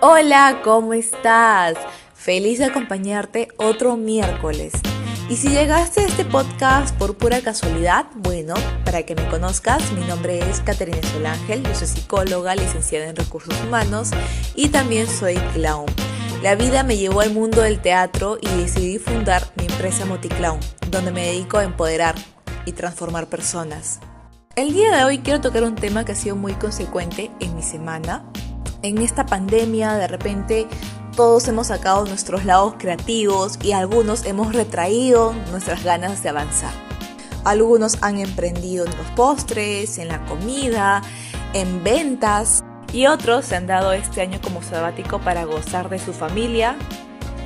Hola, ¿cómo estás? Feliz de acompañarte otro miércoles. Y si llegaste a este podcast por pura casualidad, bueno, para que me conozcas, mi nombre es Caterina Solángel, yo soy psicóloga, licenciada en recursos humanos y también soy clown. La vida me llevó al mundo del teatro y decidí fundar mi empresa Moticlown, donde me dedico a empoderar y transformar personas. El día de hoy quiero tocar un tema que ha sido muy consecuente en mi semana. En esta pandemia, de repente, todos hemos sacado nuestros lados creativos y algunos hemos retraído nuestras ganas de avanzar. Algunos han emprendido en los postres, en la comida, en ventas y otros se han dado este año como sabático para gozar de su familia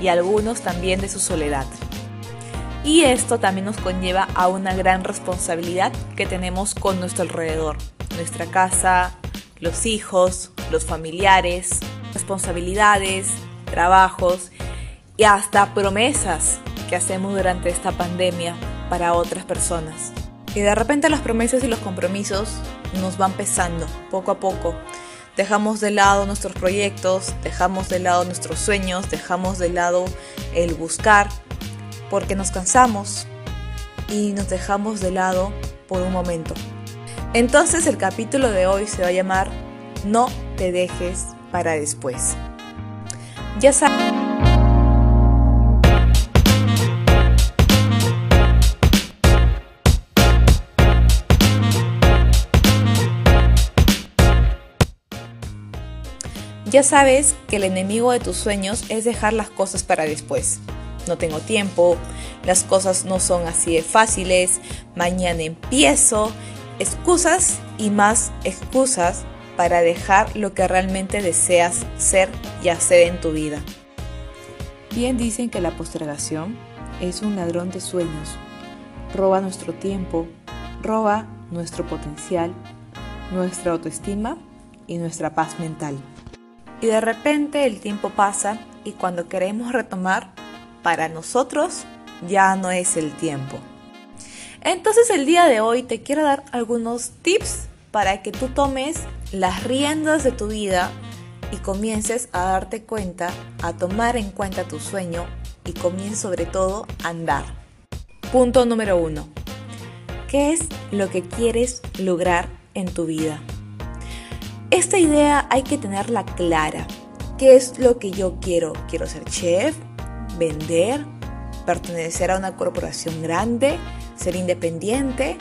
y algunos también de su soledad. Y esto también nos conlleva a una gran responsabilidad que tenemos con nuestro alrededor, nuestra casa, los hijos, los familiares, responsabilidades, trabajos y hasta promesas que hacemos durante esta pandemia para otras personas. Y de repente las promesas y los compromisos nos van pesando poco a poco dejamos de lado nuestros proyectos, dejamos de lado nuestros sueños, dejamos de lado el buscar, porque nos cansamos y nos dejamos de lado por un momento. Entonces el capítulo de hoy se va a llamar No te dejes para después. Ya sabes. Que el enemigo de tus sueños es dejar las cosas para después. No tengo tiempo, las cosas no son así de fáciles, mañana empiezo, excusas y más excusas para dejar lo que realmente deseas ser y hacer en tu vida. Bien dicen que la postergación es un ladrón de sueños, roba nuestro tiempo, roba nuestro potencial, nuestra autoestima y nuestra paz mental. Y de repente el tiempo pasa y cuando queremos retomar, para nosotros ya no es el tiempo. Entonces el día de hoy te quiero dar algunos tips para que tú tomes las riendas de tu vida y comiences a darte cuenta, a tomar en cuenta tu sueño y comiences sobre todo a andar. Punto número uno. ¿Qué es lo que quieres lograr en tu vida? Esta idea hay que tenerla clara. ¿Qué es lo que yo quiero? ¿Quiero ser chef? ¿Vender? ¿Pertenecer a una corporación grande? ¿Ser independiente?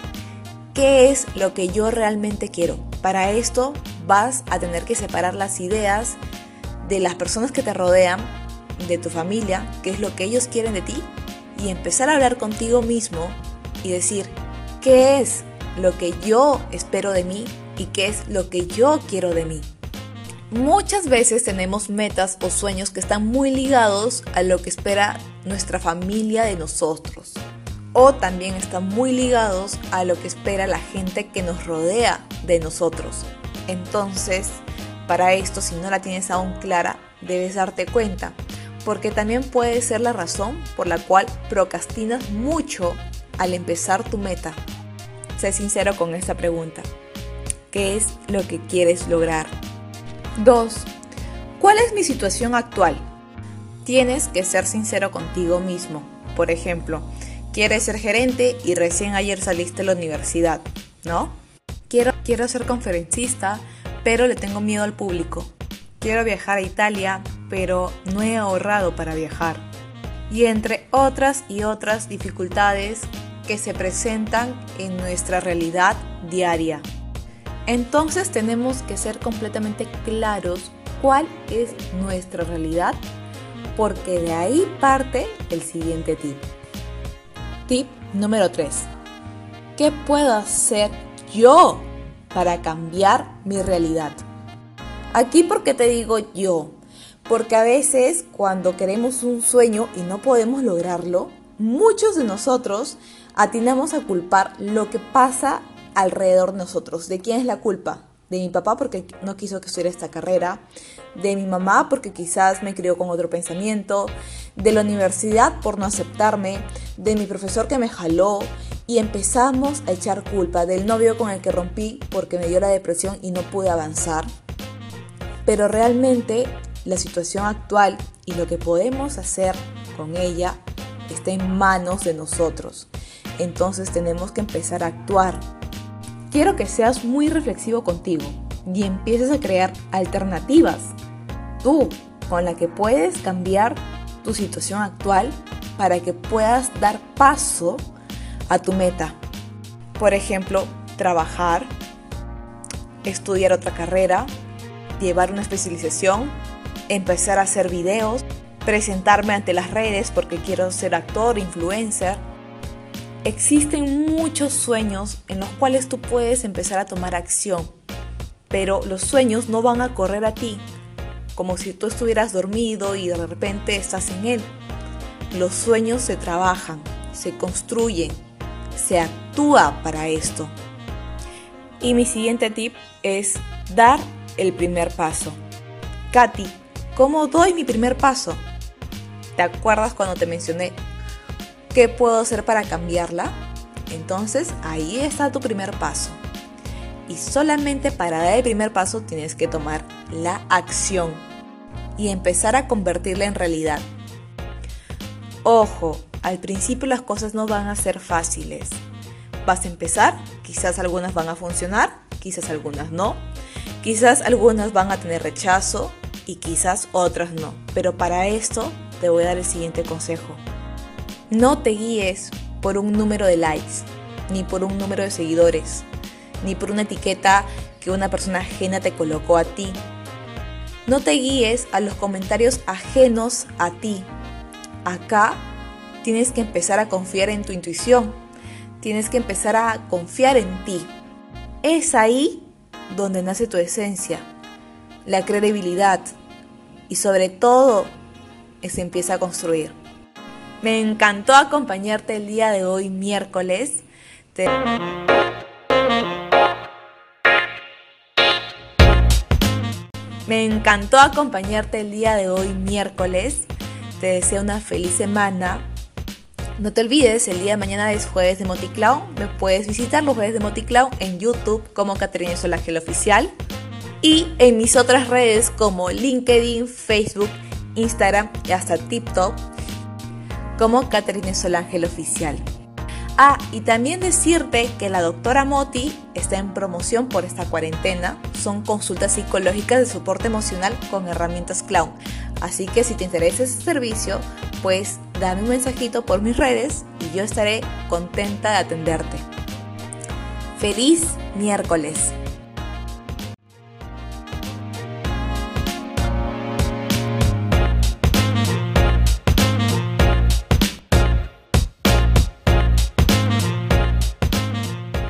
¿Qué es lo que yo realmente quiero? Para esto vas a tener que separar las ideas de las personas que te rodean, de tu familia, qué es lo que ellos quieren de ti, y empezar a hablar contigo mismo y decir, ¿qué es lo que yo espero de mí y qué es lo que yo quiero de mí. Muchas veces tenemos metas o sueños que están muy ligados a lo que espera nuestra familia de nosotros. O también están muy ligados a lo que espera la gente que nos rodea de nosotros. Entonces, para esto, si no la tienes aún clara, debes darte cuenta. Porque también puede ser la razón por la cual procrastinas mucho al empezar tu meta. Sé sincero con esta pregunta qué es lo que quieres lograr. 2. ¿Cuál es mi situación actual? Tienes que ser sincero contigo mismo. Por ejemplo, quieres ser gerente y recién ayer saliste de la universidad, ¿no? Quiero, quiero ser conferencista, pero le tengo miedo al público. Quiero viajar a Italia, pero no he ahorrado para viajar. Y entre otras y otras dificultades que se presentan en nuestra realidad diaria. Entonces tenemos que ser completamente claros cuál es nuestra realidad, porque de ahí parte el siguiente tip. Tip número 3. ¿Qué puedo hacer yo para cambiar mi realidad? Aquí porque te digo yo, porque a veces cuando queremos un sueño y no podemos lograrlo, muchos de nosotros atinamos a culpar lo que pasa alrededor de nosotros. ¿De quién es la culpa? De mi papá porque no quiso que estudiara esta carrera, de mi mamá porque quizás me crió con otro pensamiento, de la universidad por no aceptarme, de mi profesor que me jaló y empezamos a echar culpa del novio con el que rompí porque me dio la depresión y no pude avanzar. Pero realmente la situación actual y lo que podemos hacer con ella está en manos de nosotros. Entonces tenemos que empezar a actuar. Quiero que seas muy reflexivo contigo y empieces a crear alternativas. Tú, con la que puedes cambiar tu situación actual para que puedas dar paso a tu meta. Por ejemplo, trabajar, estudiar otra carrera, llevar una especialización, empezar a hacer videos, presentarme ante las redes porque quiero ser actor, influencer. Existen muchos sueños en los cuales tú puedes empezar a tomar acción, pero los sueños no van a correr a ti, como si tú estuvieras dormido y de repente estás en él. Los sueños se trabajan, se construyen, se actúa para esto. Y mi siguiente tip es dar el primer paso. Katy, ¿cómo doy mi primer paso? ¿Te acuerdas cuando te mencioné qué puedo hacer para cambiarla? Entonces ahí está tu primer paso. Y solamente para dar el primer paso tienes que tomar la acción y empezar a convertirla en realidad. Ojo, al principio las cosas no van a ser fáciles. Vas a empezar, quizás algunas van a funcionar, quizás algunas no, quizás algunas van a tener rechazo y quizás otras no. Pero para esto te voy a dar el siguiente consejo. No te guíes por un número de likes, ni por un número de seguidores, ni por una etiqueta que una persona ajena te colocó a ti. No te guíes a los comentarios ajenos a ti. Acá tienes que empezar a confiar en tu intuición. Tienes que empezar a confiar en ti. Es ahí donde nace tu esencia, la credibilidad y sobre todo se empieza a construir. Me encantó acompañarte el día de hoy miércoles. Me encantó acompañarte el día de hoy miércoles. Te deseo una feliz semana no te olvides, el día de mañana es jueves de Moticlown. Me puedes visitar los jueves de Moticlown en YouTube como Caterina Solangel Oficial y en mis otras redes como LinkedIn, Facebook, Instagram y hasta TikTok como Caterina Solangel Oficial. Ah, y también decirte que la doctora Moti está en promoción por esta cuarentena. Son consultas psicológicas de soporte emocional con herramientas clown. Así que si te interesa ese servicio, pues dame un mensajito por mis redes y yo estaré contenta de atenderte. Feliz miércoles.